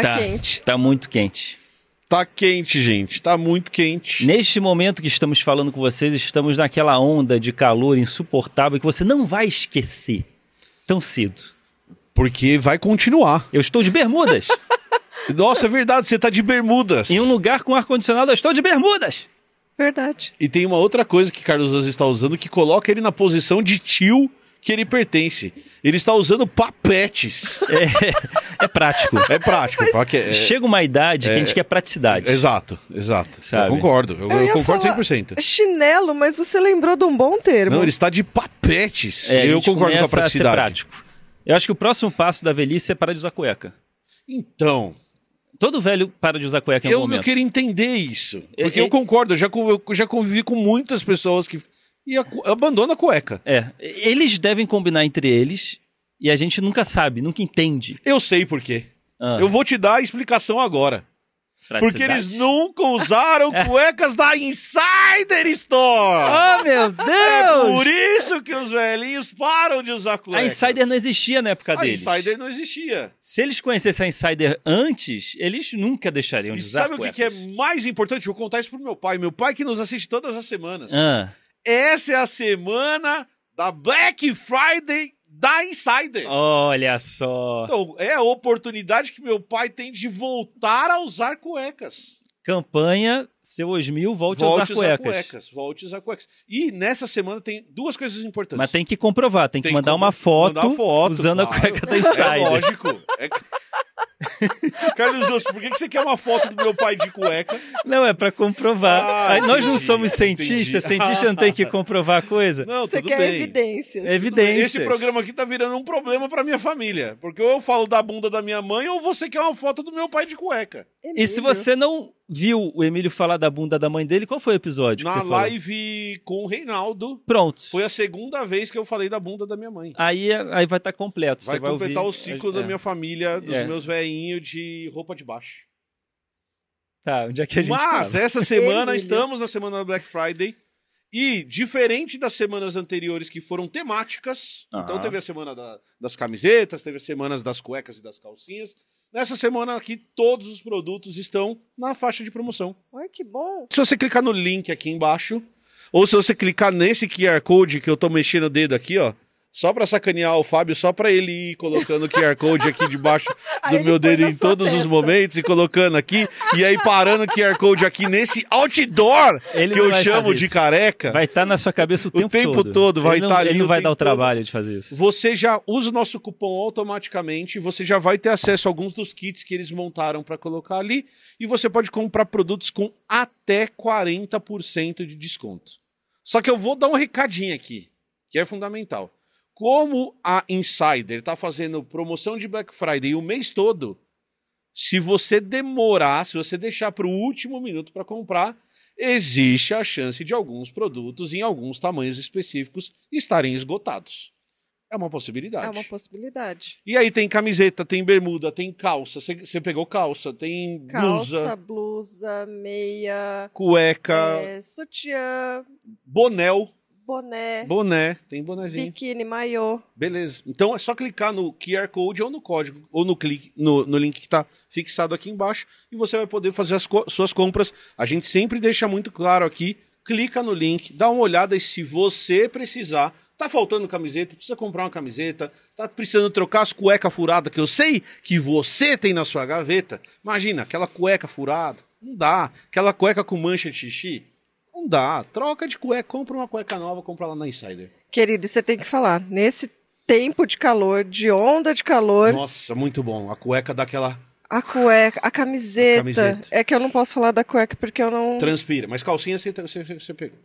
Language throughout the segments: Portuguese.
Tá, quente. Tá muito quente. Tá quente, gente. Tá muito quente. Neste momento que estamos falando com vocês, estamos naquela onda de calor insuportável que você não vai esquecer tão cedo. Porque vai continuar. Eu estou de bermudas. Nossa, é verdade, você tá de bermudas. em um lugar com ar-condicionado, eu estou de bermudas. Verdade. E tem uma outra coisa que Carlos Lanza está usando que coloca ele na posição de tio que ele pertence. Ele está usando papetes. É, é prático. É prático. porque é- Chega uma idade que a gente quer praticidade. Exato, exato. Sabe? Eu concordo. Eu, eu ia concordo falar 100%. Chinelo, mas você lembrou de um bom termo. Não, ele está de papetes. É, eu concordo com a começa a ser praticidade. prático. Eu acho que o próximo passo da velhice é parar de usar cueca. Então, Todo velho para de usar cueca em algum eu, eu momento. queria entender isso. Porque É, eu é- concordo, eu já, eu já convivi com muitas pessoas que e a abandona a cueca. É, eles devem combinar entre eles e a gente nunca sabe, nunca entende. Eu sei por quê. Ah, Eu vou te dar a explicação agora. Porque eles nunca usaram cuecas da Insider Store. Oh, meu Deus! É por isso que os velhinhos param de usar A cuecas. Insider não existia na época A deles. Insider não existia. Se eles conhecessem a Insider antes, eles nunca deixariam E de usar sabe o que, que é cuecas. mais importante? Vou contar isso pro meu pai. Meu pai que nos assiste todas as semanas. Ah, Essa é a semana da Black Friday da Insider. olha só. Então, é a oportunidade que meu pai tem de voltar a usar cuecas. Campanha Seu Osmil, volte, Volte a usar cuecas. Volte a usar cuecas. E nessa semana tem duas coisas importantes. Mas tem que comprovar, tem, Tem que mandar uma foto, mandar foto, usando claro. a cueca da É Insider. lógico. É... Carlos Osso, por que que você quer uma foto do meu pai de cueca? Não, é pra comprovar. Ah, nós não somos entendi. cientistas, cientista não tem que comprovar a coisa. Não, Você tudo quer bem. evidências. É evidência. Esse programa aqui tá virando um problema pra minha família. Porque ou eu falo da bunda da minha mãe ou você quer uma foto do meu pai de cueca. E se você não viu o Emílio falar da bunda da mãe dele, qual foi o episódio Na você falou? live com o Reinaldo, Pronto. foi a segunda vez que eu falei da bunda da minha mãe. Aí, aí vai estar completo. Vai vai completar ouvir- o ciclo é. da minha família, dos É. meus velhinhos de roupa de baixo. Tá, onde é que a gente Mas tava? essa semana estamos na semana da Black Friday. E, diferente das semanas anteriores que foram temáticas, Aham. então teve a semana da- das camisetas, teve as semanas das cuecas e das calcinhas. Nessa semana aqui, todos os produtos estão na faixa de promoção. Ai, que bom. Se você clicar no link aqui embaixo, ou se você clicar nesse QR Code que eu tô mexendo o dedo aqui, ó, só pra sacanear o Fábio, só pra ele ir colocando o QR Code aqui debaixo do meu dedo em todos os testa. momentos e colocando aqui, e aí parando o QR Code aqui nesse outdoor Ele que eu vai chamo de isso. careca. Vai estar na sua cabeça o tempo, tempo todo, vai ele não, tá ali Ele não o vai tempo dar o todo. trabalho de fazer isso. Você já usa o nosso cupom automaticamente, você já vai ter acesso a alguns dos kits que eles montaram para colocar ali e você pode comprar produtos com até 40% de desconto. Só que eu vou dar um recadinho aqui, que é fundamental. Como a Insider está fazendo promoção de Black Friday o mês todo, se você demorar, se você deixar para o último minuto para comprar, existe a chance de alguns produtos em alguns tamanhos específicos estarem esgotados. É uma possibilidade. É uma possibilidade. E aí tem camiseta, tem bermuda, tem calça. Você pegou calça, tem Calça, blusa, blusa, meia, cueca, é, sutiã, bonel, boné, boné, tem bonezinho. biquíni, maiô. Beleza. Então é só clicar no QR Code ou no código, ou no, clique, no, no link que está fixado aqui embaixo, e você vai poder fazer as co- suas compras. A gente sempre deixa muito claro aqui. Clica no link, dá uma olhada e se você precisar, tá faltando camiseta, precisa comprar uma camiseta, tá precisando trocar as cuecas furadas, que eu sei que você tem na sua gaveta. Imagina, aquela cueca furada. Não dá. Aquela cueca com mancha de xixi. Não dá. Troca de cueca, compra uma cueca nova, compra lá na Insider. Querido, você tem que falar, nesse tempo de calor, de onda de calor, Nossa, muito bom. A cueca daquela a cueca, a camiseta. A camiseta. É que eu não posso falar da cueca porque eu não. transpira. Mas calcinha você, você, você pegou.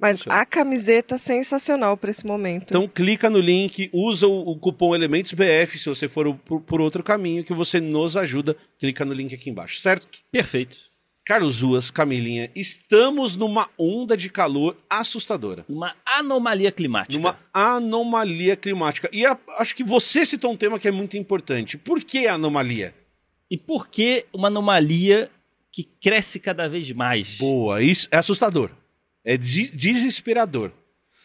Mas a camiseta sensacional para esse momento. Então clica no link, usa o, o cupom Elementos BF se você for o- por, por outro caminho que você nos ajuda. Clica no link aqui embaixo, certo? Perfeito. Carlos Ruas, Camilinha, estamos numa onda de calor assustadora. Uma anomalia climática. Numa anomalia climática. E a- acho que você citou um tema que é muito importante. Por que anomalia? E por que uma anomalia que cresce cada vez mais? Boa, isso é assustador. É des- desesperador.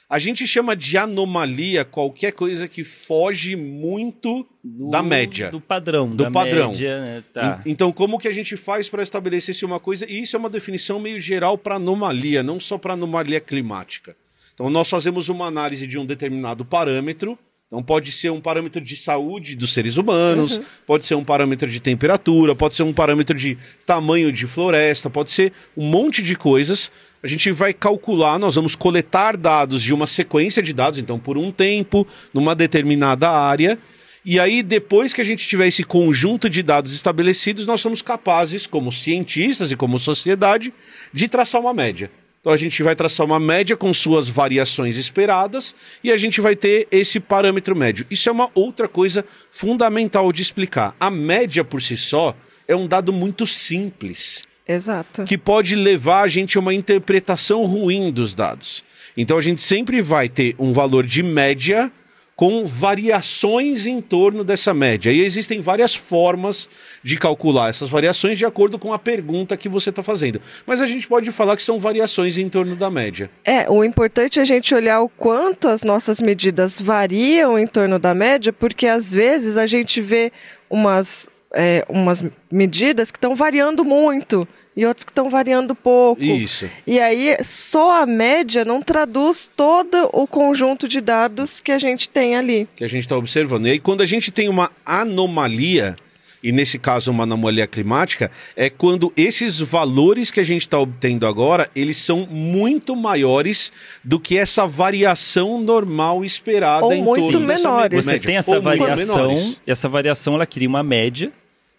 A gente chama de anomalia qualquer coisa que foge muito Do- da média. Do padrão. Do da padrão. média, né? Tá. En- Então, como que a gente faz para estabelecer se uma coisa? E isso é uma definição meio geral para anomalia, não só para anomalia climática. Então, nós fazemos uma análise de um determinado parâmetro. Então, pode ser um parâmetro de saúde dos seres humanos, pode ser um parâmetro de temperatura, pode ser um parâmetro de tamanho de floresta, pode ser um monte de coisas. A gente vai calcular, nós vamos coletar dados de uma sequência de dados, então, por um tempo, numa determinada área. E aí, depois que a gente tiver esse conjunto de dados estabelecidos, nós somos capazes, como cientistas e como sociedade, de traçar uma média. Então a gente vai traçar uma média com suas variações esperadas e a gente vai ter esse parâmetro médio. Isso é uma outra coisa fundamental de explicar. A média por si só é um dado muito simples Exato. que pode levar a gente a uma interpretação ruim dos dados. Então a gente sempre vai ter um valor de média com variações em torno dessa média. E existem várias formas de calcular essas variações de acordo com a pergunta que você está fazendo. Mas a gente pode falar que são variações em torno da média. É, o importante é a gente olhar o quanto as nossas medidas variam em torno da média, porque às vezes a gente vê umas, é, umas medidas que estão variando muito e outras que estão variando pouco. Isso. E aí, só a média não traduz todo o conjunto de dados que a gente tem ali. que a gente está observando. E aí, quando a gente tem uma anomalia, e nesse caso uma anomalia climática, é quando esses valores que a gente está obtendo agora, eles são muito maiores do que essa variação normal esperada Ou em muito torno dessa menores. Você tem essa Ou variação, e essa variação ela cria uma média,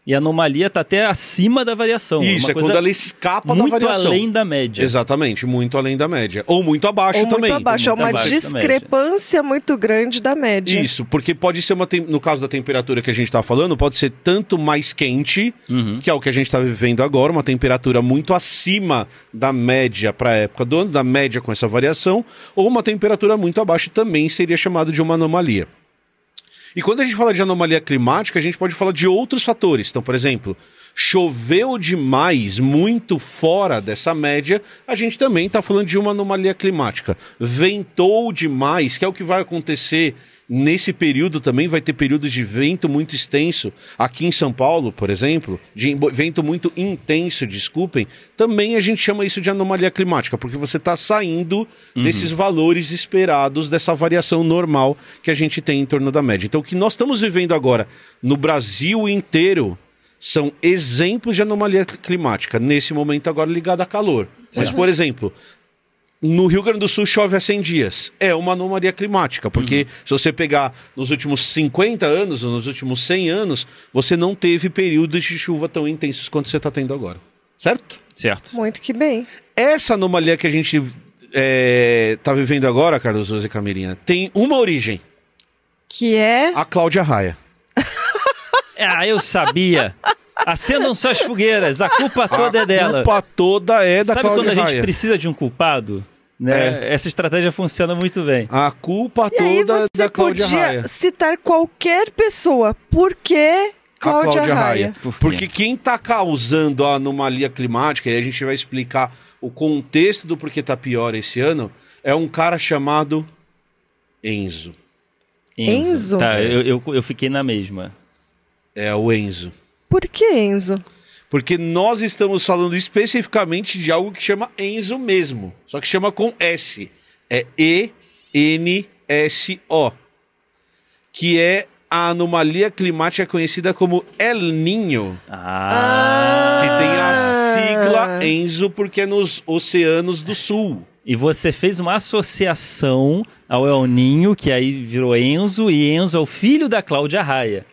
e a anomalia está até acima da variação. Isso, uma é coisa quando ela escapa da muito variação. além da média. Exatamente, muito além da média. Ou muito abaixo Ou também. muito abaixo. É muito uma abaixo discrepância muito grande da média. Isso, porque pode ser uma. tem- No caso da temperatura que a gente está falando, pode ser tanto mais quente, Uhum. que é o que a gente está vivendo agora, uma temperatura muito acima da média para a época do ano, da média com essa variação, ou uma temperatura muito abaixo também seria chamado de uma anomalia. E quando a gente fala de anomalia climática, a gente pode falar de outros fatores. Então, por exemplo, choveu demais, muito fora dessa média, a gente também está falando de uma anomalia climática. Ventou demais, que é o que vai acontecer nesse período também. Vai ter períodos de vento muito extenso. Aqui em São Paulo, por exemplo, de vento muito intenso, desculpem. Também a gente chama isso de anomalia climática, porque você está saindo desses valores esperados, dessa variação normal que a gente tem em torno da média. Então, o que nós estamos vivendo agora no Brasil inteiro são exemplos de anomalia climática, nesse momento agora ligada a calor. Mas, por exemplo, no Rio Grande do Sul chove há 100 dias. É uma anomalia climática, porque se você pegar nos últimos 50 anos, nos últimos 100 anos, você não teve períodos de chuva tão intensos quanto você está tendo agora. Certo? Certo. Muito que bem. Essa anomalia que a gente está vivendo agora, Carlos José Camirinha, tem uma origem: Que é. a Cláudia Raia. Ah, eu sabia. Acendam suas fogueiras, a culpa toda a é dela. culpa toda é da Sabe Cláudia quando a gente Raia. precisa de um culpado? Né? É. Essa estratégia funciona muito bem. A culpa E aí toda você da Cláudia podia Raia. citar qualquer pessoa. Por que Cláudia, Raia? Por quê? Porque quem está causando a anomalia climática, e a gente vai explicar o contexto do porquê tá pior esse ano, é um cara chamado Enzo. Enzo? Tá, eu, eu, eu fiquei na mesma. É o Enzo. Por que Enzo? Porque nós estamos falando especificamente de algo que chama Enzo mesmo. Só que chama com S. É E-N-S-O. Que é a anomalia climática conhecida como El Ninho. Ah. Que tem a sigla Enzo porque é nos oceanos do sul. E você fez uma associação ao El Ninho, que aí virou Enzo, e Enzo é o filho da Cláudia Raia.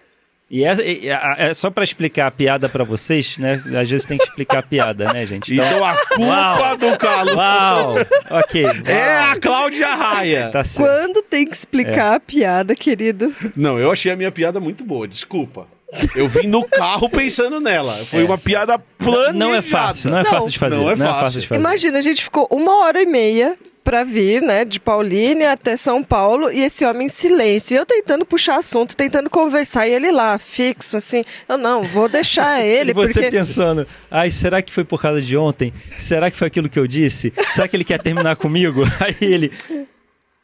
E é, é, é só para explicar a piada para vocês, né? Às vezes tem que explicar a piada, né, gente? Então, a culpa Uau. do Calo Uau! Ok. é a Cláudia Raia. Tá certo. Quando tem que explicar a piada, querido? Não, eu achei a minha piada muito boa, desculpa. Eu vim no carro pensando nela. Foi É. uma piada planejada. Não é fácil, não é Não, fácil de fazer. não é fácil. de fazer. Imagina, a gente ficou uma hora e meia pra vir, né, de Paulínia até São Paulo e esse homem em silêncio. E eu tentando puxar assunto, tentando conversar e ele lá, fixo, assim. Eu não, vou deixar ele, E você porque. pensando, ai, será que foi por causa de ontem? Será que foi aquilo que eu disse? Será que ele quer terminar comigo? Aí ele.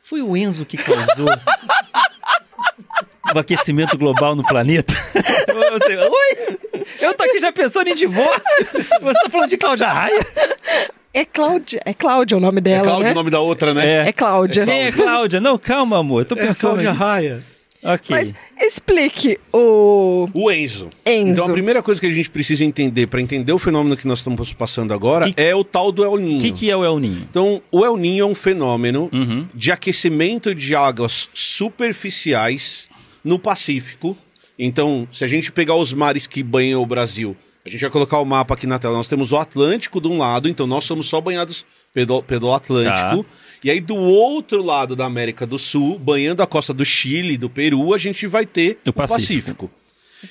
Foi o Enzo que causou o aquecimento global no planeta? Você, oi? Eu tô aqui já pensando em divórcio. Você tá falando de Cláudia Raia? É Cláudia. É Cláudia o nome É dela, Cláudia né? o nome da outra, né? É Cláudia. Quem é Cláudia? Não, calma, amor. Eu tô É a pensando. Cláudia aqui. Raia. Ok. Mas explique o. O Enzo. Enzo. Então a primeira coisa que a gente precisa entender para entender o fenômeno que nós estamos passando agora é o tal do El Ninho. O que, que é o El Ninho? Então, o El Ninho é um fenômeno Uhum. de aquecimento de águas superficiais no Pacífico. Então, se a gente pegar os mares que banham o Brasil, a gente vai colocar o mapa aqui na tela. Nós temos o Atlântico de um lado, então nós somos só banhados pelo, pelo Atlântico. E aí, do outro lado da América do Sul, banhando a costa do Chile, do Peru, a gente vai ter O o Pacífico. Pacífico.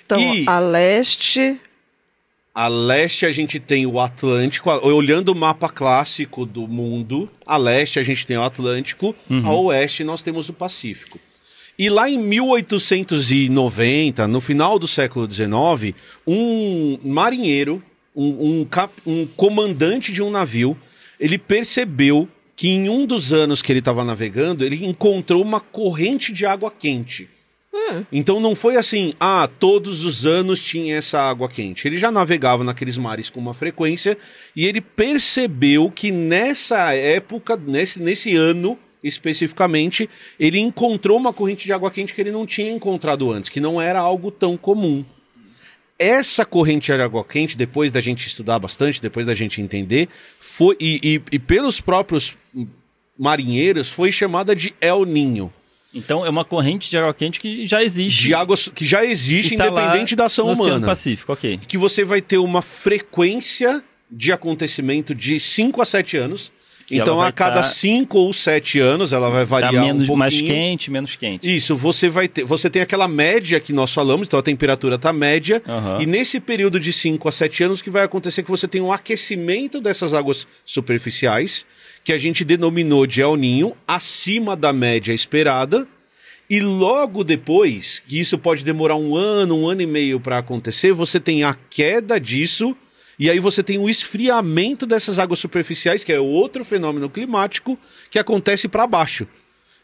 Então, E- a leste. A leste a gente tem o Atlântico, olhando o mapa clássico do mundo, a leste a gente tem o Atlântico, a oeste nós temos o Pacífico. E lá em 1890, no final do século XIX, um marinheiro, um, um cap- um comandante de um navio, ele percebeu que em um dos anos que ele estava navegando, ele encontrou uma corrente de água quente. Então não foi assim, ah, todos os anos tinha essa água quente. Ele já navegava naqueles mares com uma frequência e ele percebeu que nessa época, nesse, nesse ano especificamente, ele encontrou uma corrente de água quente que ele não tinha encontrado antes, que não era algo tão comum. Essa corrente de água quente, depois da gente estudar bastante, depois da gente entender, foi e, e- e pelos próprios marinheiros foi chamada de El Ninho. Então é uma corrente de água quente que já existe. de água que já existe tá independente da ação no Oceano humana. Pacífico, ok. Que você vai ter uma frequência de acontecimento de 5 a 7 anos. Então, a cada tá- 5 ou 7 anos, ela vai Tá variar menos, um pouquinho. mais quente, menos quente. Isso, você vai ter. Você tem aquela média que nós falamos, então a temperatura tá média. Aham. E nesse período de 5 a 7 anos, o que vai acontecer é que você tem um aquecimento dessas águas superficiais, que a gente denominou de El Ninho, acima da média esperada. E logo depois, que isso pode demorar um ano, um ano e meio para acontecer, você tem a queda disso. E aí você tem o esfriamento dessas águas superficiais, que é outro fenômeno climático que acontece para baixo.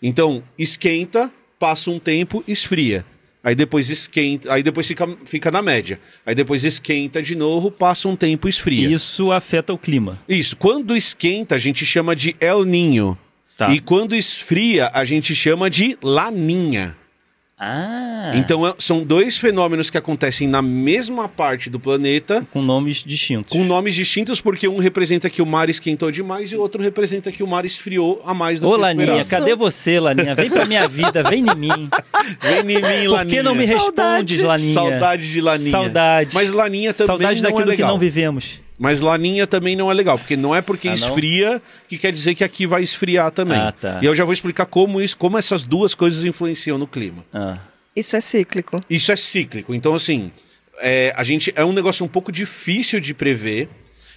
Então, esquenta, passa um tempo, esfria. Aí depois esquenta, aí depois fica, fica na média. Aí depois esquenta de novo, passa um tempo, esfria. Isso afeta o clima. Isso. Quando esquenta, a gente chama de El Ninho. Tá. E quando esfria, a gente chama de Laninha. Ah. Então é- são dois fenômenos que acontecem na mesma parte do planeta, Com nomes distintos. com nomes distintos, porque um representa que o mar esquentou demais e o outro representa que o mar esfriou a mais do Ô, que o Laninha, cadê você, Laninha? Vem pra minha vida, vem em mim. Vem em mim, Por que não me Laninha. respondes. Laninha? Saudade de Laninha. Saudade. Mas Laninha também Saudade não daquilo é legal. que não vivemos. Mas Laninha também não é legal, porque não é porque Ah, não? esfria que quer dizer que aqui vai esfriar também. Ah, tá. E eu já vou explicar como isso, como essas duas coisas influenciam no clima. Ah. Isso é cíclico. Isso é cíclico. Então, assim, é, a gente é um negócio um pouco difícil de prever.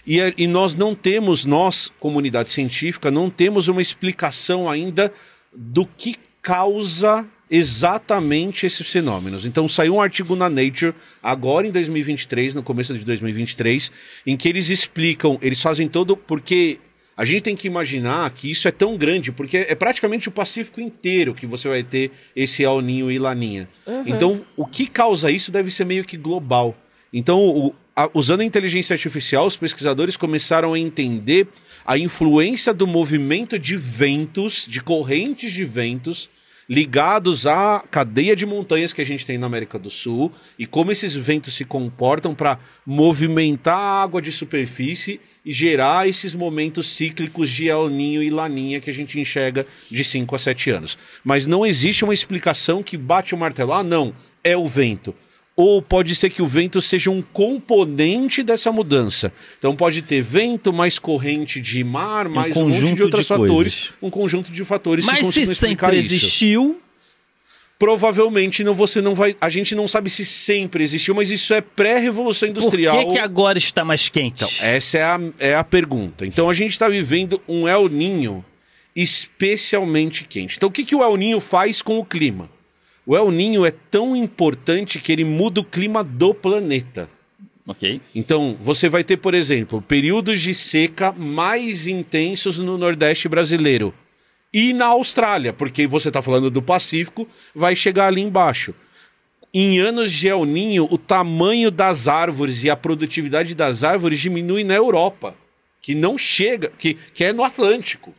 E, é- e nós não temos, nós, comunidade científica, não temos uma explicação ainda do que causa exatamente esses fenômenos. Então saiu um artigo na Nature, agora em 2023, no começo de 2023, em que eles explicam, eles fazem todo. Porque a gente tem que imaginar que isso é tão grande, porque é praticamente o Pacífico inteiro que você vai ter esse El Ninho e Laninha. Então, o que causa isso deve ser meio que global. Então, o- a- usando a inteligência artificial, os pesquisadores começaram a entender a influência do movimento de ventos, de correntes de ventos, ligados à cadeia de montanhas que a gente tem na América do Sul e como esses ventos se comportam para movimentar a água de superfície e gerar esses momentos cíclicos de El Ninho e Laninha que a gente enxerga de 5 a 7 anos. Mas não existe uma explicação que bate o martelo. Ah, não, é o vento. Ou pode ser que o vento seja um componente dessa mudança. Então pode ter vento, mais corrente de mar, mais um, monte conjunto de outros de fatores, coisas. um conjunto de fatores que Mas se consigam explicar sempre isso. existiu, Provavelmente não você não vai, a gente não sabe se sempre existiu, mas isso é pré-revolução por industrial. que, que agora está mais quente? Então, essa é a, é a pergunta. Então a gente está vivendo um El Ninho especialmente quente. Então o que, que o El Ninho faz com o clima? O El Ninho é tão importante que ele muda o clima do planeta. Ok. Então, você vai ter, por exemplo, períodos de seca mais intensos no Nordeste brasileiro. E na Austrália, porque você está falando do Pacífico, vai chegar ali embaixo. Em anos de El Ninho, o tamanho das árvores e a produtividade das árvores diminui na Europa, que não chega, que, que é no Atlântico.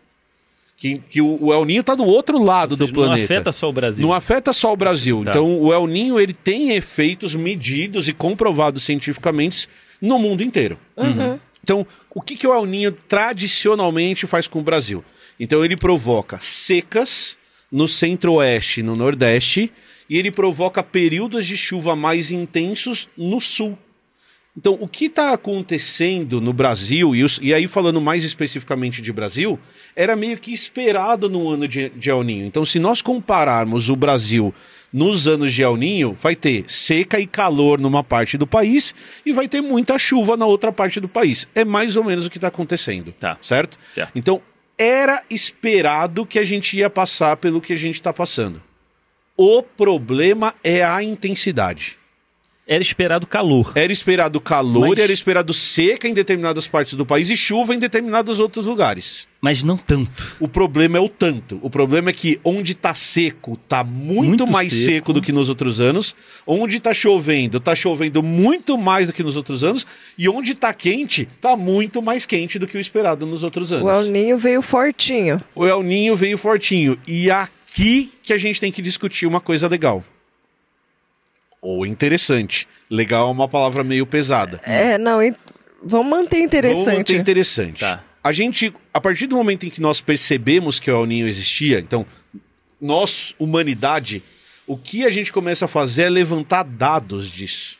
Que, que o, o El Ninho está do outro lado seja, do planeta. Não afeta só o Brasil. Não afeta só o Brasil. Tá. Então, o El Ninho ele tem efeitos medidos e comprovados cientificamente no mundo inteiro. Então, o que, que o El Ninho tradicionalmente faz com o Brasil? Então, ele provoca secas no centro-oeste e no nordeste, e ele provoca períodos de chuva mais intensos no sul. Então, o que está acontecendo no Brasil, e, os- e aí falando mais especificamente de Brasil, era meio que esperado no ano de, de El Ninho. Então, se nós compararmos o Brasil nos anos de El Ninho, vai ter seca e calor numa parte do país e vai ter muita chuva na outra parte do país. É mais ou menos o que está acontecendo. Tá. Certo? Certo. Então, era esperado que a gente ia passar pelo que a gente está passando. O problema é a intensidade. Era esperado calor. Era esperado calor, Mas- era esperado seca em determinadas partes do país e chuva em determinados outros lugares. Mas não tanto. O problema é o tanto. O problema é que onde tá seco, tá muito, Muito mais seco. seco. do que nos outros anos. Onde tá chovendo, tá chovendo muito mais do que nos outros anos. E onde tá quente, tá muito mais quente do que o esperado nos outros anos. O El Ninho veio fortinho. O El Ninho veio fortinho. E aqui que a gente tem que discutir uma coisa legal. Ou interessante. Legal é uma palavra meio pesada. É, não, vamos manter Vamos interessante. manter interessante. Tá. A gente, a partir do momento em que nós percebemos que o El Ninho existia, então, nós, humanidade, o que a gente começa a fazer é levantar dados disso.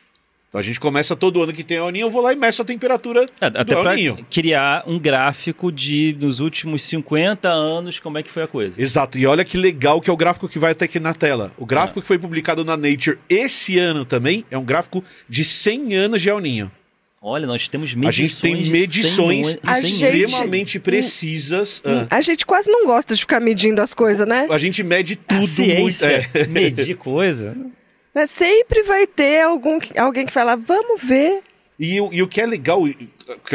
Então a gente começa todo ano que tem El Ninho, eu vou lá e meço a temperatura É, do Até El Ninho. criar um gráfico de nos últimos 50 anos como é que foi a coisa. Exato, e olha que legal que é o gráfico que vai até aqui na tela. O gráfico que foi publicado na Nature esse ano também é um gráfico de 100 anos de El Ninho. Olha, nós temos A medições. gente tem de medições 100 A anos- gente- extremamente precisas. Ah, A gente quase não gosta de ficar medindo as coisas, né? a gente mede A tudo muito. ciência, é. medir coisa. Né? Sempre vai ter algum, alguém que fala, vamos ver. E, o- e o que é legal,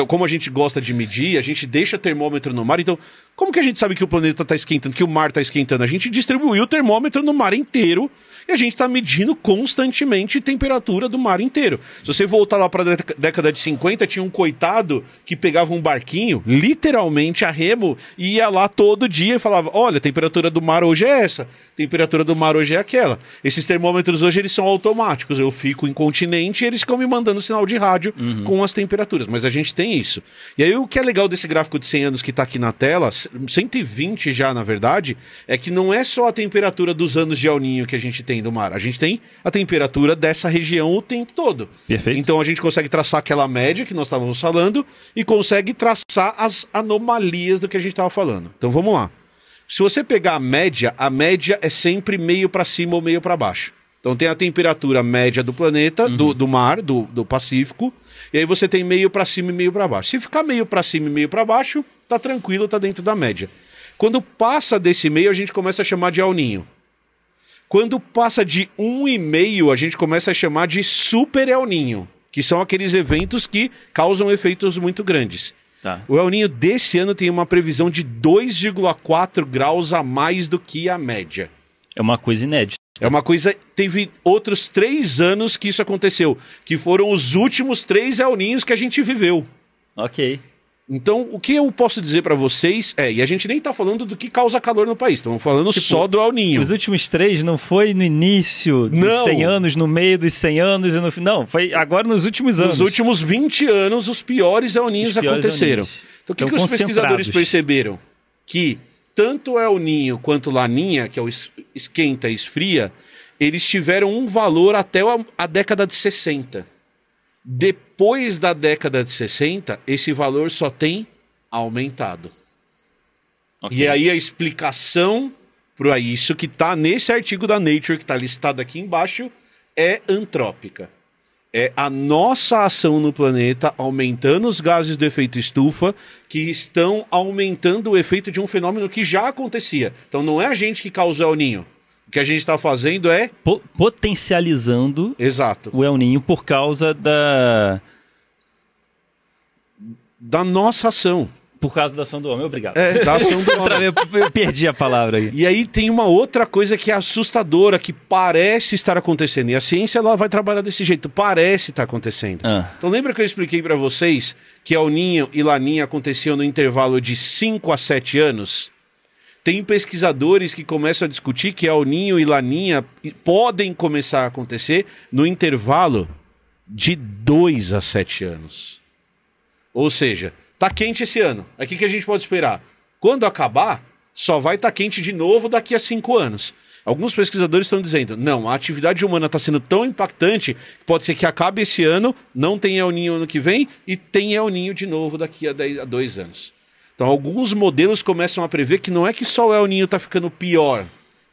como a gente gosta de medir, a gente deixa termômetro no mar. Então, como que a gente sabe que o planeta está esquentando, que o mar está esquentando? A gente distribuiu o termômetro no mar inteiro e a gente está medindo constantemente a temperatura do mar inteiro. Se você voltar lá para a década de 50, tinha um coitado que pegava um barquinho, literalmente a remo, e ia lá todo dia e falava: Olha, a temperatura do mar hoje é essa, a temperatura do mar hoje é aquela. Esses termômetros hoje eles são automáticos. Eu fico incontinente e eles ficam me mandando sinal de rádio com as temperaturas. Mas a gente tem isso. E aí o que é legal desse gráfico de 100 anos que está aqui na tela, 120 já na verdade, é que não é só a temperatura dos anos de El Ninho que a gente tem do mar. A gente tem a temperatura dessa região o tempo todo. Perfeito. Então a gente consegue traçar aquela média que nós estávamos falando e consegue traçar as anomalias do que a gente estava falando. Então vamos lá. Se você pegar a média, a média é sempre meio para cima ou meio para baixo. Então tem a temperatura média do planeta, do, do mar, do, do Pacífico, e aí você tem meio para cima e meio para baixo. Se ficar meio para cima e meio para baixo, tá tranquilo, tá dentro da média. Quando passa desse meio, a gente começa a chamar de El Ninho. Quando passa de 1,5, a gente começa a chamar de Super El Ninho, que são aqueles eventos que causam efeitos muito grandes. Tá. O El Ninho desse ano tem uma previsão de 2,4 graus a mais do que a média. É uma coisa inédita. É uma coisa. Teve outros três anos que isso aconteceu, que foram os últimos três El Ninhos que a gente viveu. Ok. Então, o que eu posso dizer pra vocês é, e a gente nem tá falando do que causa calor no país, estamos falando só do El Ninho. Os últimos três não foi no início dos Não. 100 anos, no meio dos 100 anos e no final. Não, foi agora nos últimos anos. Nos últimos 20 anos, os piores El Ninhos Os piores aconteceram. El Ninhos. Então, o que, que os pesquisadores perceberam? Que tanto o El Ninho quanto Laninha, que é o es- esquenta e esfria, eles tiveram um valor até a, década de 60. Depois da década de 60, esse valor só tem aumentado. Ok. E aí a explicação para isso que está nesse artigo da Nature, que está listado aqui embaixo, é antrópica. É a nossa ação no planeta aumentando os gases do efeito estufa, que estão aumentando o efeito de um fenômeno que já acontecia. Então não é a gente que causou o ninho. O que a gente está fazendo é. Po- potencializando Exato. o El Ninho por causa da. Da nossa ação. Por causa da ação do homem. Obrigado. É, da ação do homem. eu perdi a palavra aí. E aí tem uma outra coisa que é assustadora, que parece estar acontecendo. E a ciência ela vai trabalhar desse jeito, parece estar acontecendo. Ah. Então lembra que eu expliquei para vocês que El Ninho e Laninha aconteciam no intervalo de 5 a 7 anos? Tem pesquisadores que começam a discutir que El Ninho e Laninha podem começar a acontecer no intervalo de 2 a 7 anos. Ou seja, tá quente esse ano. Aí o que, que a gente pode esperar? Quando acabar, só vai estar quente de novo daqui a cinco anos. Alguns pesquisadores estão dizendo, não, a atividade humana está sendo tão impactante que pode ser que acabe esse ano, não tenha El Ninho ano que vem e tenha El Ninho de novo daqui a, dez- a dois anos. Então, alguns modelos começam a prever que não é que só o El Ninho está ficando pior,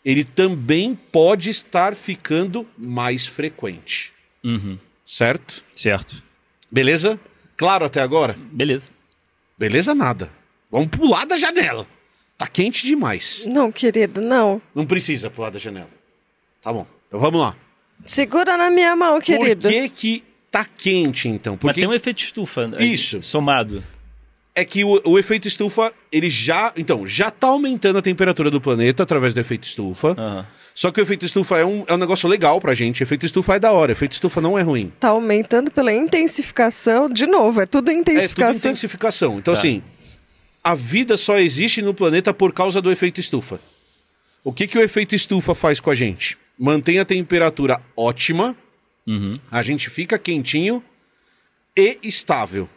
ele também pode estar ficando mais frequente. Uhum. Certo? Certo. Beleza? Claro até agora? Beleza. Beleza nada. Vamos pular da janela. Tá quente demais. Não, querido, não. Não precisa pular da janela. Tá bom. Então vamos lá. Segura na minha mão, querido. Por que que tá quente então? Mas Porque tem um efeito estufa. né, Isso. Somado. é que o, o efeito estufa, ele já, então, já tá aumentando a temperatura do planeta através do efeito estufa. Aham. Só que o efeito estufa é um, é um negócio legal pra gente. O efeito estufa é da hora. O efeito estufa não é ruim. Tá aumentando pela intensificação. De novo, é tudo É tudo intensificação. intensificação. Então, Tá. assim, a vida só existe no planeta por causa do efeito estufa. O que, que o efeito estufa faz com a gente? Mantém a temperatura ótima, Uhum. a gente fica quentinho e estável.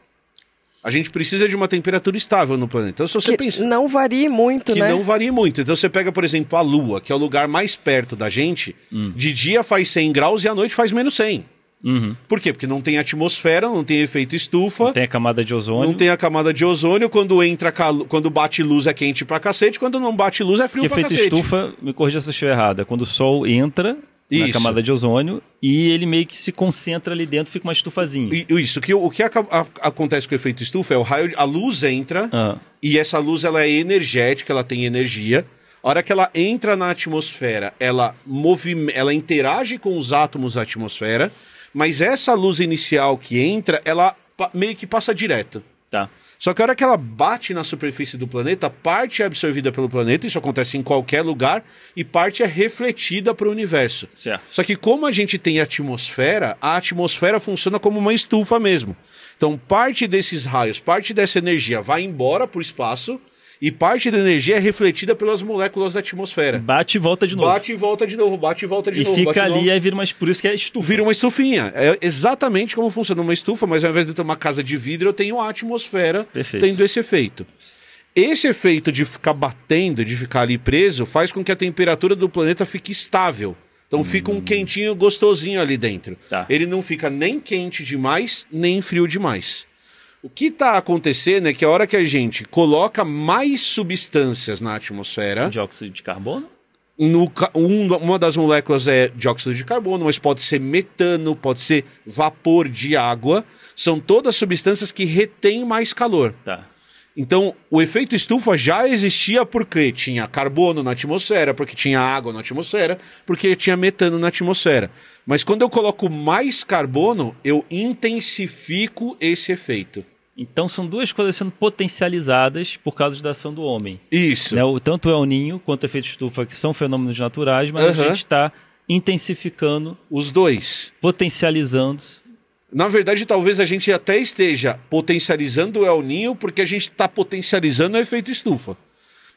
A gente precisa de uma temperatura estável no planeta. Então, se você que pensa não varie muito, que né? não varia muito. Então, você pega, por exemplo, a Lua, que é o lugar mais perto da gente, Hum. de dia faz 100 graus e à noite faz menos 100. Uhum. Por quê? Porque não tem atmosfera, não tem efeito estufa. Tem a camada de ozônio. Não tem a camada de ozônio, quando entra cal- quando bate luz é quente pra cacete, quando não bate luz é frio Que pra efeito cacete. estufa, me corrija se eu estiver errado, é quando o sol entra na Isso. camada de ozônio e ele meio que se concentra ali dentro, fica uma estufazinha. Isso, que, o que aca- a- acontece com o efeito estufa é o raio, a luz entra Ah, e essa luz ela é energética, ela tem energia. A hora que ela entra na atmosfera, ela movime, ela interage com os átomos da atmosfera, mas essa luz inicial que entra, ela meio que passa direto. tá. Só que a hora que ela bate na superfície do planeta, parte é absorvida pelo planeta, isso acontece em qualquer lugar, e parte é refletida para o universo. Certo. Só que como a gente tem atmosfera, a atmosfera funciona como uma estufa mesmo. Então, parte desses raios, parte dessa energia vai embora para o espaço, e parte da energia é refletida pelas moléculas da atmosfera. Bate e volta de novo. Bate e volta de novo, bate e volta de e novo. bate fica novo. ali, aí vira mais por isso que é estufa. Vira uma estufinha. É exatamente como funciona uma estufa, mas ao invés de eu ter uma casa de vidro, eu tenho a atmosfera Perfeito. tendo esse efeito. Esse efeito de ficar batendo, de ficar ali preso, faz com que a temperatura do planeta fique estável. Então fica um quentinho gostosinho ali dentro. Hum. Tá. Ele não fica nem quente demais, nem frio demais. O que está acontecendo é que a hora que a gente coloca mais substâncias na atmosfera, Dióxido de carbono? no um- uma das moléculas é dióxido de carbono, mas pode ser metano, pode ser vapor de água. São todas substâncias que retêm mais calor. Tá. Então, o efeito estufa já existia porque tinha carbono na atmosfera, porque tinha água na atmosfera, porque tinha metano na atmosfera. Mas quando eu coloco mais carbono, eu intensifico esse efeito. Então são duas coisas sendo potencializadas por causa da ação do homem. Isso. Né? O, tanto o El Ninho quanto o efeito estufa, que são fenômenos naturais, mas a Aham. gente está intensificando, Os dois. potencializando. Na verdade, talvez a gente até esteja potencializando o El Ninho porque a gente está potencializando o efeito estufa.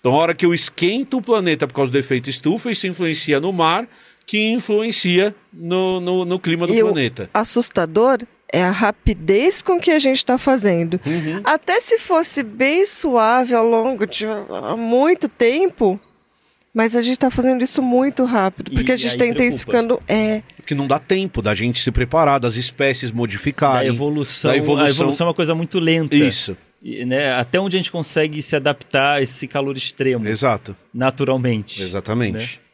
Então, a hora que eu esquento o planeta por causa do efeito estufa, isso influencia no mar, que influencia no, no, no clima do E o planeta. assustador é a rapidez com que a gente está fazendo. Uhum. Até se fosse bem suave ao longo de muito tempo, Mas a gente tá fazendo isso muito rápido, porque E a gente tá preocupa. intensificando. É. Porque não dá tempo da gente se preparar, das espécies modificarem. evolução, da evolução. a evolução é uma coisa muito lenta. Isso, E, né, até onde a gente consegue se adaptar a esse calor extremo, exato. naturalmente. Exatamente. Né?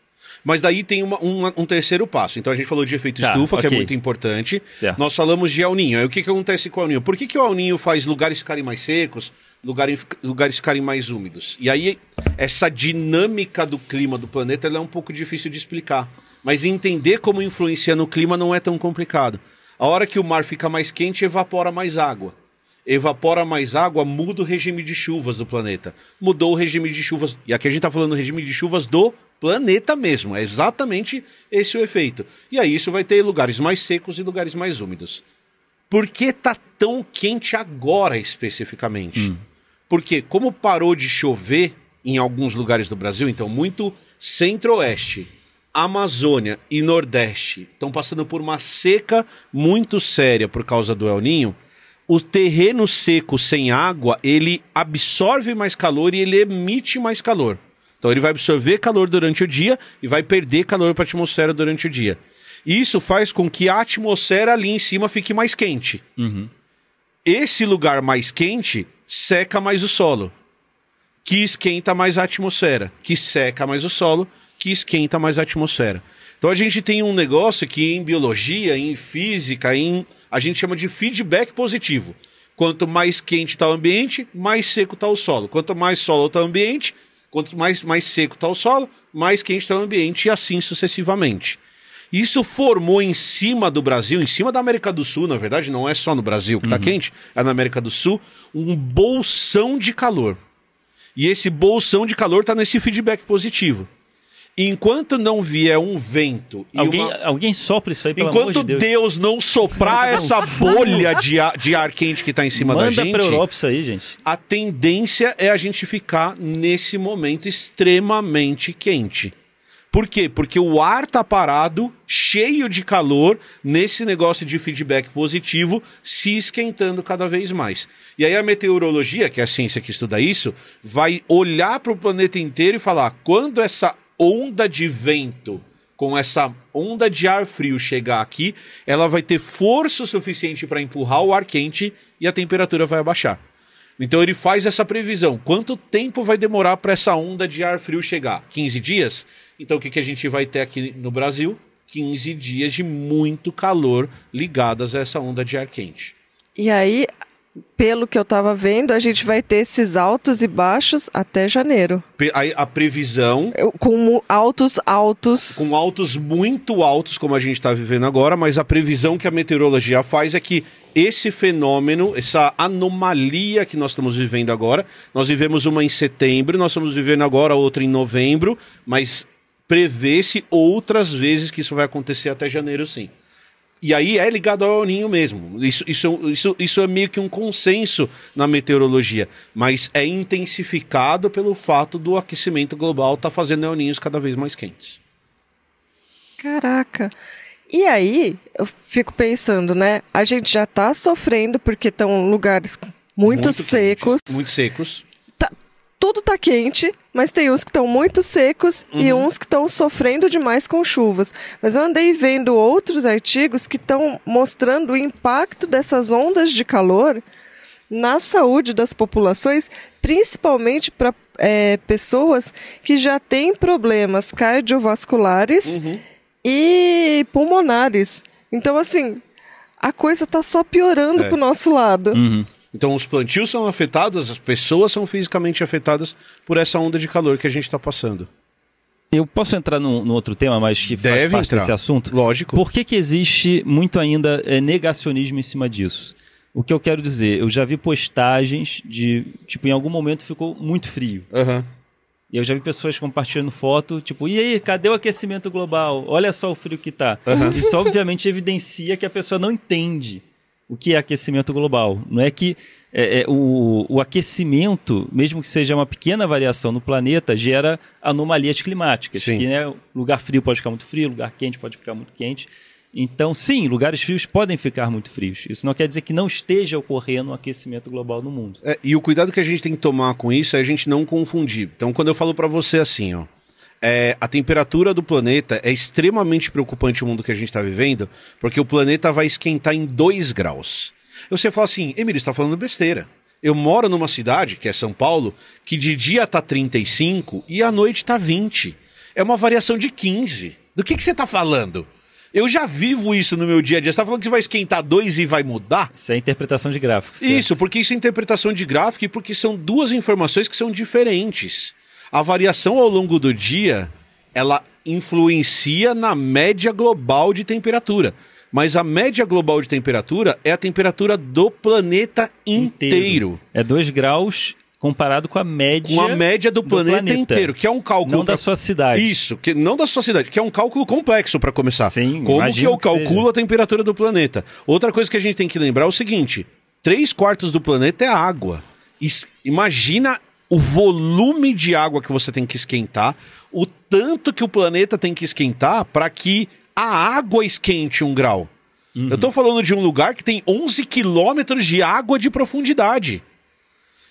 Mas daí tem uma- um, um terceiro passo. Então a gente falou de efeito Tá, estufa, que é muito importante. Certo. Nós falamos de El Ninho. Aí o que, que acontece com o El Ninho? Por que, que o El Ninho faz lugares ficarem mais secos, lugares, lugares ficarem mais úmidos? E aí, essa dinâmica do clima do planeta é um pouco difícil de explicar. Mas entender como influencia no clima não é tão complicado. A hora que o mar fica mais quente, evapora mais água. Evapora mais água, muda o regime de chuvas do planeta. Mudou o regime de chuvas. E aqui a gente está falando do regime de chuvas do planeta mesmo. É exatamente esse o efeito. E aí isso vai ter lugares mais secos e lugares mais úmidos. Por que tá tão quente agora especificamente? Porque como parou de chover em alguns lugares do Brasil, então muito centro-oeste, Amazônia e Nordeste estão passando por uma seca muito séria por causa do El Ninho, o terreno seco sem água, ele absorve mais calor e ele emite mais calor. Então ele vai absorver calor durante o dia e vai perder calor para a atmosfera durante o dia. Isso faz com que a atmosfera ali em cima fique mais quente. Esse lugar mais quente seca mais o solo, que esquenta mais a atmosfera, que seca mais o solo, que esquenta mais a atmosfera. Então a gente tem um negócio que em biologia, em física, em a gente chama de feedback positivo. Quanto mais quente está o ambiente, mais seco está o solo. Quanto mais solo está o ambiente, quanto mais, mais seco está o solo, mais quente está o ambiente e assim sucessivamente. Isso formou em cima do Brasil, em cima da América do Sul, na verdade, não é só no Brasil que está quente, é na América do Sul, um bolsão de calor. E esse bolsão de calor está nesse feedback positivo. Enquanto não vier um vento e Alguém, uma... alguém sopra isso aí, pelo Enquanto de Deus. Deus não soprar essa bolha de ar, de ar quente que está em cima Manda da gente, pra Europa isso aí, gente. a tendência é a gente ficar nesse momento extremamente quente. Por quê? Porque o ar tá parado, cheio de calor, nesse negócio de feedback positivo, se esquentando cada vez mais. E aí a meteorologia, que é a ciência que estuda isso, vai olhar para o planeta inteiro e falar: quando essa onda de vento com essa onda de ar frio chegar aqui, ela vai ter força suficiente para empurrar o ar quente e a temperatura vai abaixar. Então ele faz essa previsão. Quanto tempo vai demorar para essa onda de ar frio chegar? 15 dias? Então o que, que a gente vai ter aqui no Brasil? 15 dias de muito calor ligadas a essa onda de ar quente. E aí, pelo que eu tava vendo, a gente vai ter esses altos e baixos até janeiro. Aí A previsão Com altos, altos. com altos muito altos, como a gente está vivendo agora, mas a previsão que a meteorologia faz é que esse fenômeno, essa anomalia que nós estamos vivendo agora, nós vivemos uma em setembro, nós estamos vivendo agora outra em novembro, mas prevê-se outras vezes que isso vai acontecer até janeiro, sim. E aí é ligado ao El Ninho mesmo. Isso, isso, isso, isso é meio que um consenso na meteorologia, mas é intensificado pelo fato do aquecimento global estar fazendo El Ninhos cada vez mais quentes. Caraca. E aí, eu fico pensando, né? A gente já tá sofrendo porque estão lugares muito, secos. quentes, muito secos. Tudo tá quente, mas tem uns que estão muito secos e Uhum. uns que estão sofrendo demais com chuvas. Mas eu andei vendo outros artigos que estão mostrando o impacto dessas ondas de calor na saúde das populações, principalmente para pessoas que já têm problemas cardiovasculares Uhum. e pulmonares. Então, assim, a coisa tá só piorando É. pro nosso lado. Então os plantios são afetados, as pessoas são fisicamente afetadas por essa onda de calor que a gente está passando. Eu posso entrar num, num outro tema, mas que faz Deve parte entrar. desse assunto? Lógico. Por que, que existe muito ainda é, negacionismo em cima disso? O que eu quero dizer, eu já vi postagens de, tipo, em algum momento ficou muito frio. Aham. E eu já vi pessoas compartilhando foto, tipo, e aí, cadê o aquecimento global? Olha só o frio que tá. Isso obviamente evidencia que a pessoa não entende o que é aquecimento global. Não é que é, é, o, o aquecimento, mesmo que seja uma pequena variação no planeta, gera anomalias climáticas. Sim. Que, né, lugar frio pode ficar muito frio, lugar quente pode ficar muito quente. Então, sim, lugares frios podem ficar muito frios. Isso não quer dizer que não esteja ocorrendo um aquecimento global no mundo. É, e o cuidado que a gente tem que tomar com isso é a gente não confundir. Então, quando eu falo para você assim, ó, é, a temperatura do planeta é extremamente preocupante o mundo que a gente está vivendo, porque o planeta vai esquentar em 2 graus. Você fala assim, Emílio, está falando besteira. Eu moro numa cidade, que é São Paulo, que de dia tá 35 e à noite tá 20. É uma variação de 15. Do que, que você está falando? Eu já vivo isso no meu dia a dia. Você tá falando que vai esquentar 2 e vai mudar? Isso é interpretação de gráfico. certo? Isso, porque isso é interpretação de gráfico e porque são duas informações que são diferentes. A variação ao longo do dia, ela influencia na média global de temperatura. Mas a média global de temperatura é a temperatura do planeta inteiro. É 2 graus comparado com a média. Com a média do, do planeta, planeta. inteiro, que é um cálculo. Não da pra- sua cidade. Isso, que, não da sua cidade, que é um cálculo complexo para começar. Sim, Como que eu que calculo seja. a temperatura do planeta? Outra coisa que a gente tem que lembrar é o seguinte: três quartos do planeta é água. Imagina o volume de água que você tem que esquentar, o tanto que o planeta tem que esquentar para que a água esquente um grau. Uhum. Eu tô falando de um lugar que tem 11 quilômetros de água de profundidade.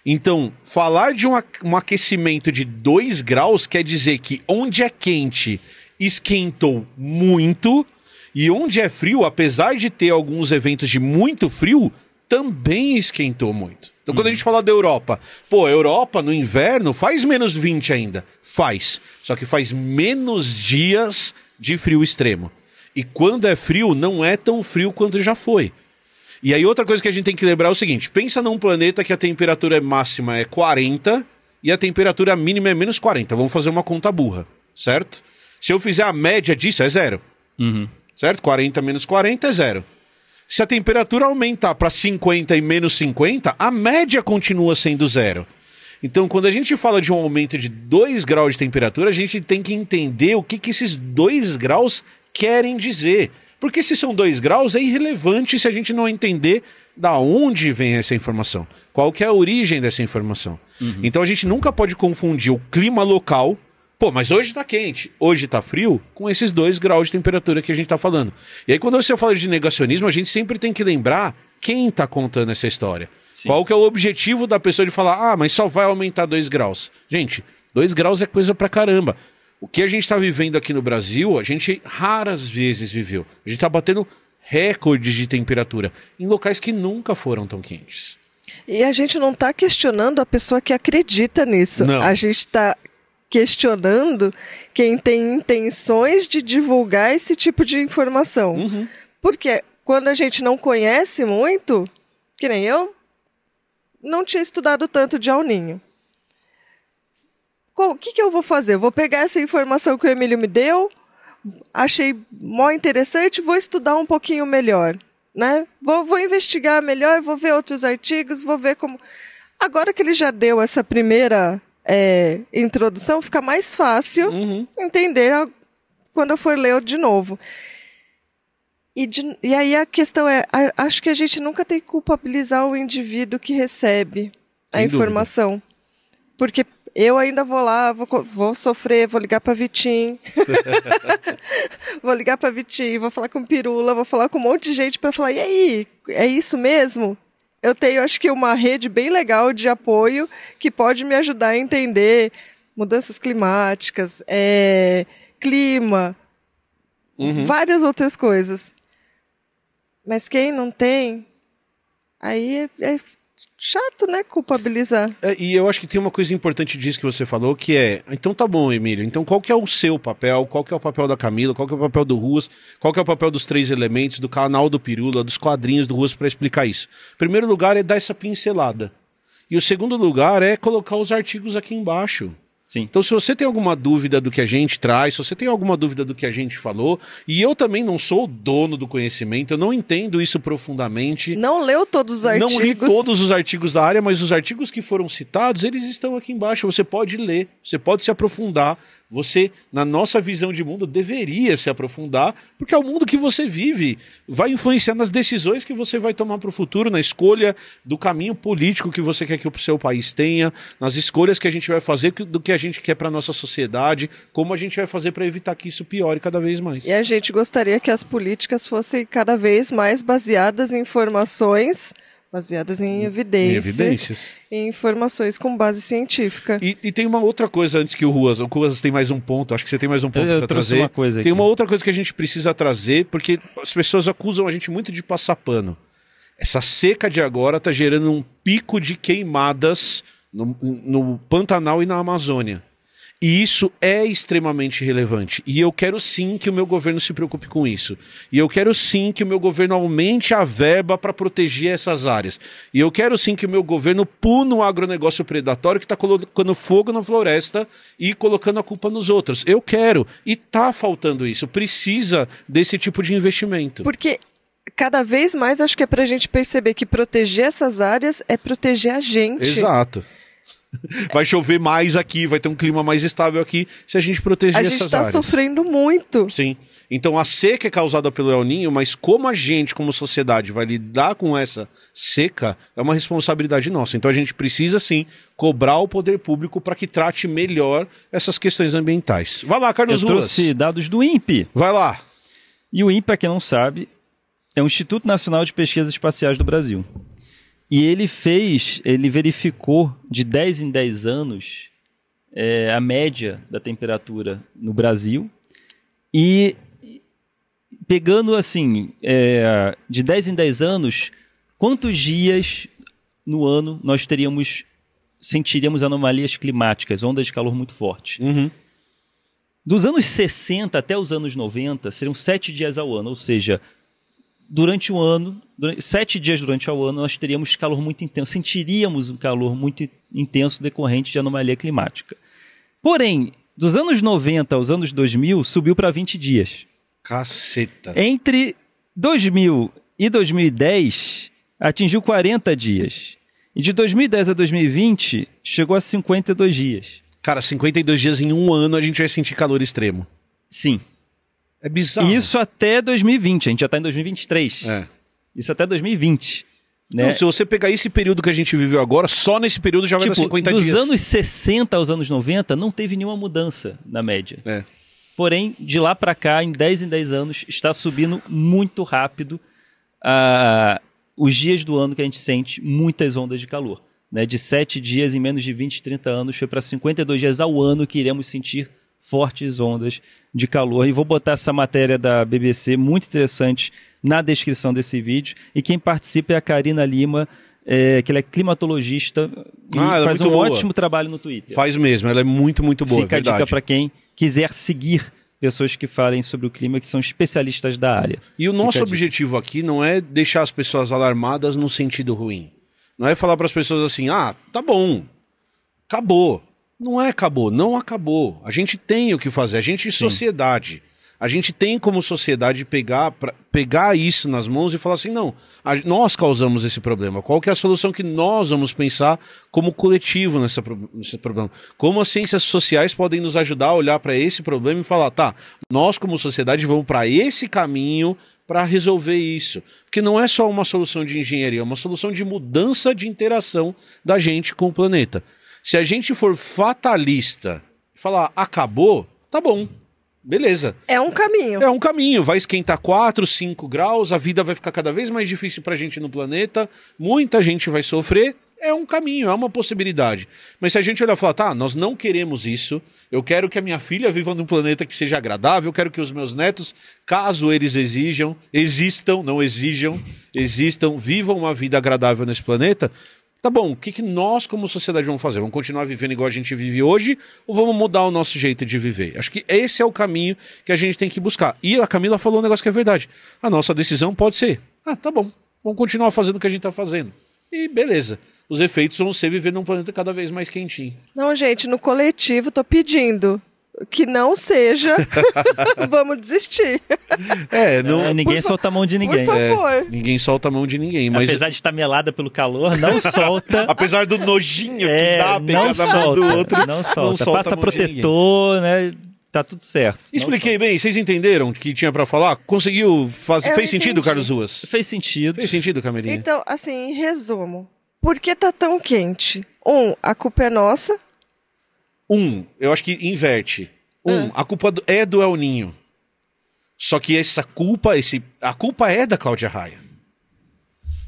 Então, falar de um, um aquecimento de 2 graus quer dizer que onde é quente esquentou muito e onde é frio, apesar de ter alguns eventos de muito frio, também esquentou muito. Então, quando a gente fala da Europa, pô, a Europa no inverno faz menos 20 ainda. Faz. Só que faz menos dias de frio extremo. E quando é frio, não é tão frio quanto já foi. E aí outra coisa que a gente tem que lembrar é o seguinte: pensa num planeta que a temperatura máxima é 40 e a temperatura mínima é menos 40. Vamos fazer uma conta burra, certo? Se eu fizer a média disso, é zero. Uhum. Certo? 40 menos 40 é zero. Se a temperatura aumentar para 50 e menos 50, a média continua sendo zero. Então, quando a gente fala de um aumento de 2 graus de temperatura, a gente tem que entender o que, que esses 2 graus querem dizer. Porque se são 2 graus, é irrelevante se a gente não entender da onde vem essa informação. Qual que é a origem dessa informação. Então, a gente nunca pode confundir o clima local Pô, mas hoje tá quente, hoje tá frio, com esses dois graus de temperatura que a gente tá falando. E aí, quando você fala de negacionismo, a gente sempre tem que lembrar quem tá contando essa história. Qual que é o objetivo da pessoa de falar, ah, mas só vai aumentar dois graus? Gente, dois graus é coisa pra caramba. O que a gente tá vivendo aqui no Brasil, a gente raras vezes viveu. A gente tá batendo recordes de temperatura em locais que nunca foram tão quentes. E a gente não está questionando a pessoa que acredita nisso. Não. A gente está questionando quem tem intenções de divulgar esse tipo de informação. Uhum. Porque quando a gente não conhece muito, que nem eu, não tinha estudado tanto de Alninho. O que, que eu vou fazer? Eu vou pegar essa informação que o Emílio me deu, achei mó interessante, vou estudar um pouquinho melhor, né? Vou, vou investigar melhor, vou ver outros artigos, vou ver como. Agora que ele já deu essa primeira é, introdução, fica mais fácil Uhum. entender a- quando eu for ler de novo. E, de- e aí a questão é, a- acho que a gente nunca tem que culpabilizar o indivíduo que recebe a Sem dúvida. informação. Porque eu ainda vou lá, vou, vou sofrer, vou ligar para Vitim. vou ligar para Vitim, vou falar com Pirula, vou falar com um monte de gente para falar, e aí, é isso mesmo? Eu tenho, acho que, uma rede bem legal de apoio que pode me ajudar a entender mudanças climáticas, é, clima, várias outras coisas. Mas quem não tem, aí é, é chato, né? Culpabilizar. É, e eu acho que tem uma coisa importante disso que você falou, que é, então tá bom, Emílio, então qual que é o seu papel, qual que é o papel da Camila, qual que é o papel do Ruas, qual que é o papel dos três elementos, do canal do Pirula, dos quadrinhos do Ruas para explicar isso? Primeiro lugar é dar essa pincelada. E o segundo lugar é colocar os artigos aqui embaixo. Sim. Então, se você tem alguma dúvida do que a gente traz, se você tem alguma dúvida do que a gente falou, e eu também não sou o dono do conhecimento, eu não entendo isso profundamente. Não leu todos os artigos. Não li todos os artigos da área, mas os artigos que foram citados, eles estão aqui embaixo. Você pode ler, você pode se aprofundar. Você, na nossa visão de mundo, deveria se aprofundar, porque é o mundo que você vive. Vai influenciar nas decisões que você vai tomar para o futuro, na escolha do caminho político que você quer que o seu país tenha, nas escolhas que a gente vai fazer do que a gente quer para nossa sociedade, como a gente vai fazer para evitar que isso piore cada vez mais. E a gente gostaria que as políticas fossem cada vez mais baseadas em informações Baseadas em evidências, Em evidências. em informações com base científica. E, e tem uma outra coisa antes que o Ruas. O Ruas tem mais um ponto. Acho que você tem mais um ponto para trazer. uma coisa tem aqui. uma outra coisa que a gente precisa trazer, porque as pessoas acusam a gente muito de passar pano. Essa seca de agora está gerando um pico de queimadas no, no Pantanal e na Amazônia. E isso é extremamente relevante. E eu quero sim que o meu governo se preocupe com isso. E eu quero sim que o meu governo aumente a verba para proteger essas áreas. E eu quero sim que o meu governo puna o agronegócio predatório que está colocando fogo na floresta e colocando a culpa nos outros. Eu quero. E está faltando isso. Precisa desse tipo de investimento. Porque cada vez mais acho que é para a gente perceber que proteger essas áreas é proteger a gente. Exato. Vai chover mais aqui, vai ter um clima mais estável aqui se a gente proteger A essas gente está áreas. sofrendo muito. Sim. Então a seca é causada pelo El Ninho, mas como a gente, como sociedade, vai lidar com essa seca, é uma responsabilidade nossa. Então a gente precisa sim cobrar o poder público para que trate melhor essas questões ambientais. Vai lá, Eu Carlos Ruas. trouxe dados do INPE. Vai lá. E o INPE, para quem não sabe, é o Instituto Nacional de Pesquisas Espaciais do Brasil. E ele fez, ele verificou de 10 em 10 anos é, a média da temperatura no Brasil e pegando assim, é, de 10 em 10 anos, quantos dias no ano nós teríamos, sentiríamos anomalias climáticas, ondas de calor muito fortes. Uhum. Dos anos 60 até os anos 90, seriam sete dias ao ano, ou seja, durante o ano, durante, sete dias durante o ano, nós teríamos calor muito intenso, sentiríamos um calor muito intenso decorrente de anomalia climática. Porém, dos anos 90 aos anos 2000, subiu para 20 dias. Caceta. Entre 2000 e 2010, atingiu 40 dias. E de 2010 a 2020, chegou a 52 dias. Cara, 52 dias em um ano a gente vai sentir calor extremo. Sim. É bizarro. Isso até 2020, a gente já está em 2023. É. Isso até 2020. Né? Não, se você pegar esse período que a gente viveu agora, só nesse período já vai dar tipo, 50 dos dias. anos 60 aos anos 90, não teve nenhuma mudança na média. É. Porém, de lá para cá, em 10 em 10 anos, está subindo muito rápido ah, os dias do ano que a gente sente muitas ondas de calor. Né? De 7 dias em menos de 20, 30 anos, foi para 52 dias ao ano que iremos sentir fortes ondas de calor. E vou botar essa matéria da BBC, muito interessante, na descrição desse vídeo. E quem participa é a Karina Lima, é, que ela é climatologista e Ah, é faz muito um boa. ótimo trabalho no Twitter. Faz mesmo, ela é muito, muito boa. Fica a verdade. dica para quem quiser seguir pessoas que falem sobre o clima, que são especialistas da área. E o Fica nosso a objetivo aqui não é deixar as pessoas alarmadas no sentido ruim. Não é falar para as pessoas assim: ah, tá bom, acabou. Não é acabou, não acabou. A gente tem o que fazer, a gente, sociedade. A gente tem como sociedade pegar, pra- pegar isso nas mãos e falar assim: não, a- nós causamos esse problema. Qual que é a solução que nós vamos pensar como coletivo nessa, nesse problema? Como as ciências sociais podem nos ajudar a olhar para esse problema e falar: tá, nós como sociedade vamos para esse caminho para resolver isso. Porque não é só uma solução de engenharia, é uma solução de mudança de interação da gente com o planeta. Se a gente for fatalista e falar acabou, tá bom. Beleza. É um caminho. É um caminho, vai esquentar 4, 5 graus, a vida vai ficar cada vez mais difícil pra gente no planeta, muita gente vai sofrer. É um caminho, é uma possibilidade. Mas se a gente olhar e falar, tá, nós não queremos isso, eu quero que a minha filha viva num planeta que seja agradável, eu quero que os meus netos, caso eles exijam, existam, não exijam, existam, vivam uma vida agradável nesse planeta, Tá bom, o que, que nós, como sociedade, vamos fazer? Vamos continuar vivendo igual a gente vive hoje ou vamos mudar o nosso jeito de viver? Acho que esse é o caminho que a gente tem que buscar. E a Camila falou um negócio que é verdade. A nossa decisão pode ser: ah, tá bom, vamos continuar fazendo o que a gente tá fazendo. E beleza. Os efeitos vão ser viver num planeta cada vez mais quentinho. Não, gente, no coletivo tô pedindo que não seja. Vamos desistir. É, não. É, ninguém solta a mão de ninguém. Por favor. Ninguém solta a mão de ninguém. Mas Apesar de estar melada pelo calor, não solta. apesar do nojinho É, que dá pegar não na mão solta, do outro, não solta. solta Passa a protetor, né? Tá tudo certo. Não Expliquei bem, vocês entenderam o que tinha pra falar? Conseguiu fazer? Eu Fez sentido, entendi. Carlos Ruas? Fez sentido. Fez sentido, Camelinha? Então, assim, em resumo. Por que tá tão quente? Um, a culpa é nossa. Um, eu acho que inverte. Um, a culpa do- é do El Ninho. Só que essa culpa, esse, a culpa é da Cláudia Raia.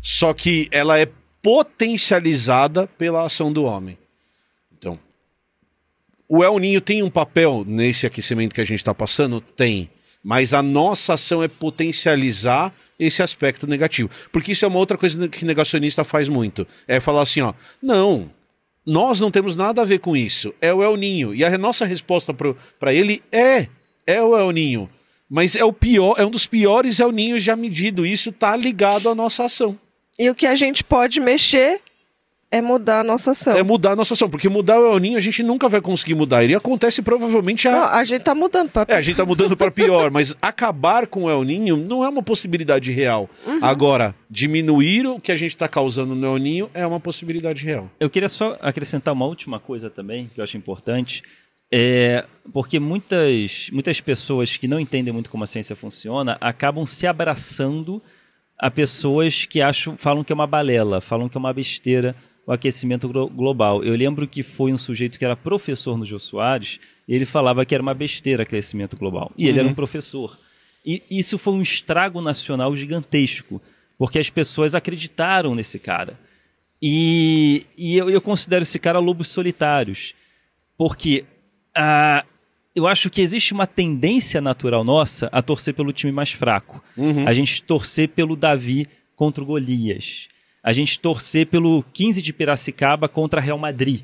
Só que ela é potencializada pela ação do homem. Então, o El Ninho tem um papel nesse aquecimento que a gente está passando? Tem. Mas a nossa ação é potencializar esse aspecto negativo. Porque isso é uma outra coisa que negacionista faz muito. É falar assim, ó, não, nós não temos nada a ver com isso. É o El Ninho. E a nossa resposta para ele é, é o El Ninho. Mas é o pior, é um dos piores El Ninhos já medido. Isso está ligado à nossa ação. E o que a gente pode mexer é mudar a nossa ação. É mudar a nossa ação, porque mudar o El Ninho a gente nunca vai conseguir mudar. Ele acontece provavelmente a. Não, a gente tá mudando para É, a gente tá mudando para pior, mas acabar com o El Ninho não é uma possibilidade real. Uhum. Agora, diminuir o que a gente está causando no El Ninho é uma possibilidade real. Eu queria só acrescentar uma última coisa também, que eu acho importante. É, porque muitas, muitas pessoas que não entendem muito como a ciência funciona acabam se abraçando a pessoas que acham, falam que é uma balela, falam que é uma besteira o aquecimento glo- global. Eu lembro que foi um sujeito que era professor no Jô Soares, e ele falava que era uma besteira aquecimento global. E ele era um professor. E isso foi um estrago nacional gigantesco, porque as pessoas acreditaram nesse cara. E, e eu, eu considero esse cara lobos solitários, porque ah, eu acho que existe uma tendência natural nossa a torcer pelo time mais fraco. A gente torcer pelo Davi contra o Golias. A gente torcer pelo 15 de Piracicaba contra Real Madrid.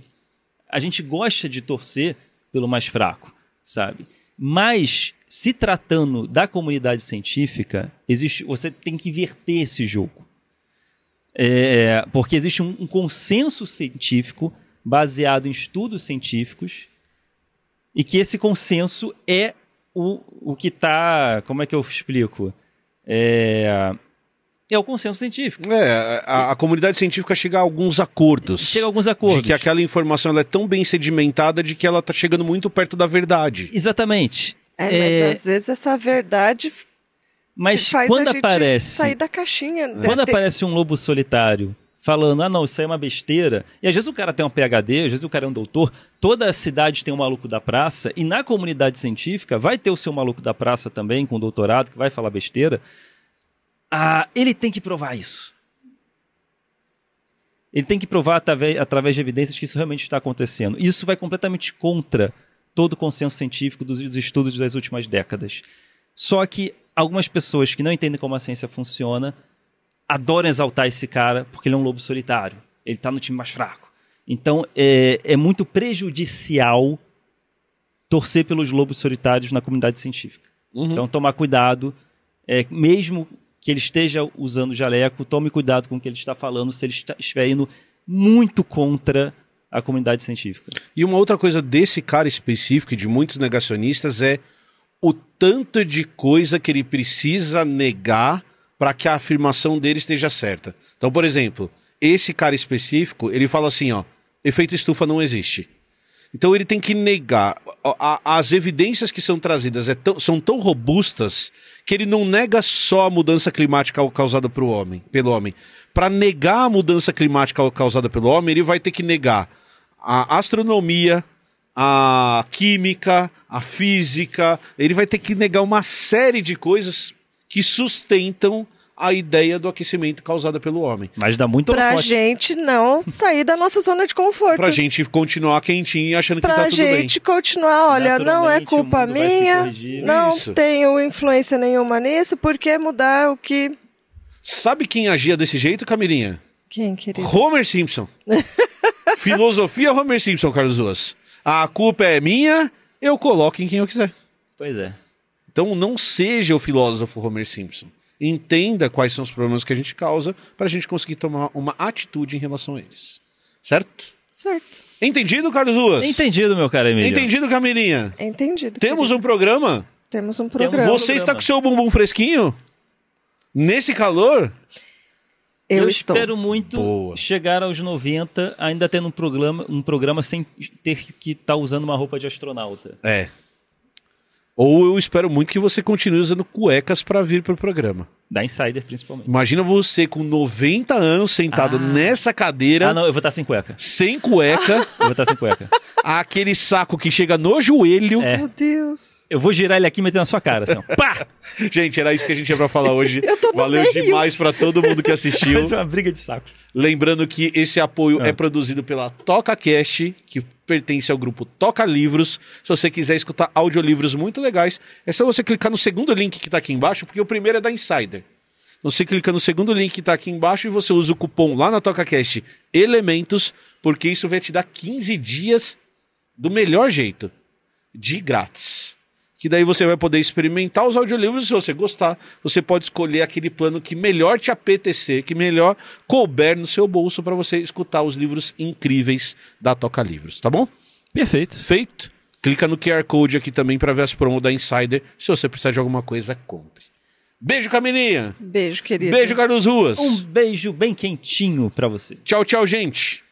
A gente gosta de torcer pelo mais fraco, sabe? Mas, se tratando da comunidade científica, existe, você tem que inverter esse jogo. É, porque existe um, um consenso científico baseado em estudos científicos e que esse consenso é o, o que está. Como é que eu explico? É, é o consenso científico. É, a, a comunidade científica chega a alguns acordos. Chega a alguns acordos. De que aquela informação ela é tão bem sedimentada de que ela está chegando muito perto da verdade. Exatamente. É, mas É, às vezes essa verdade mas faz quando a gente aparece. sair da caixinha. Quando Tem- aparece um lobo solitário falando, ah não, isso aí é uma besteira, e às vezes o cara tem um PhD, às vezes o cara é um doutor, toda a cidade tem um maluco da praça, e na comunidade científica vai ter o seu maluco da praça também, com doutorado, que vai falar besteira, ah, ele tem que provar isso. Ele tem que provar através, através de evidências que isso realmente está acontecendo. E Isso vai completamente contra todo o consenso científico dos, dos estudos das últimas décadas. Só que algumas pessoas que não entendem como a ciência funciona adoram exaltar esse cara porque ele é um lobo solitário. Ele está no time mais fraco. Então é, é muito prejudicial torcer pelos lobos solitários na comunidade científica. Então tomar cuidado, é, mesmo que ele esteja usando jaleco, tome cuidado com o que ele está falando se ele está, estiver indo muito contra a comunidade científica. E uma outra coisa desse cara específico e de muitos negacionistas é o tanto de coisa que ele precisa negar para que a afirmação dele esteja certa. Então, por exemplo, esse cara específico, ele fala assim, ó, efeito estufa não existe. Então ele tem que negar. As evidências que são trazidas é são tão robustas que ele não nega só a mudança climática causada pro homem, pelo homem. Para negar a mudança climática causada pelo homem, ele vai ter que negar a astronomia, a química, a física. Ele vai ter que negar uma série de coisas que sustentam a ideia do aquecimento causada pelo homem. Mas dá muito Pra holofote. gente não sair da nossa zona de conforto. Pra gente continuar quentinho e achando que Pra tá tudo bem. gente continuar, olha, não é culpa minha, não Isso. tenho influência nenhuma nisso, porque mudar o que. Sabe quem agia desse jeito, Camilinha? Quem, querido? Homer Simpson. Filosofia Homer Simpson, Carlos Ruas. A culpa é minha, eu coloco em quem eu quiser. Pois é. Então não seja o filósofo Homer Simpson. Entenda quais são os problemas que a gente causa para a gente conseguir tomar uma atitude em relação a eles. Certo? Certo. Entendido, Carlos Ruas? Entendido, meu cara Emílio. Entendido, Camilinha? Entendido. Temos querido. um programa? Temos um programa. Você está com seu bumbum fresquinho? Nesse calor? Eu, Eu, estou. espero muito Boa. chegar aos 90 ainda tendo um programa, um programa sem ter que estar usando uma roupa de astronauta. É. Ou eu espero muito que você continue usando cuecas pra vir pro programa. Da Insider, principalmente. Imagina você com 90 anos sentado Ah. nessa cadeira, Ah, não, eu vou estar sem cueca. sem cueca, Eu vou estar sem cueca. aquele saco que chega no joelho. É. Meu Deus. Eu vou girar ele aqui e meter na sua cara, assim, ó. Pá! Gente, era isso que a gente tinha pra falar hoje. Eu tô Valeu meio. demais pra todo mundo que assistiu. Vai ser uma briga de saco. Lembrando que esse apoio Ah. é produzido pela Toca Cast, que pertence ao grupo Toca Livros. Se você quiser escutar audiolivros muito legais, é só você clicar no segundo link que tá aqui embaixo, porque o primeiro é da Insider. Você clica no segundo link que tá aqui embaixo e você usa o cupom lá na TocaCast Elementos, porque isso vai te dar 15 dias do melhor jeito, de grátis. Que daí você vai poder experimentar os audiolivros se você gostar, você pode escolher aquele plano que melhor te apetecer, que melhor couber no seu bolso para você escutar os livros incríveis da Toca Livros, tá bom? Perfeito. Feito? Clica no QR Code aqui também para ver as promos da Insider. Se você precisar de alguma coisa, compre. Beijo, Camininha. Beijo, querido. Beijo, Carlos Ruas. Um beijo bem quentinho pra você. Tchau, tchau, gente.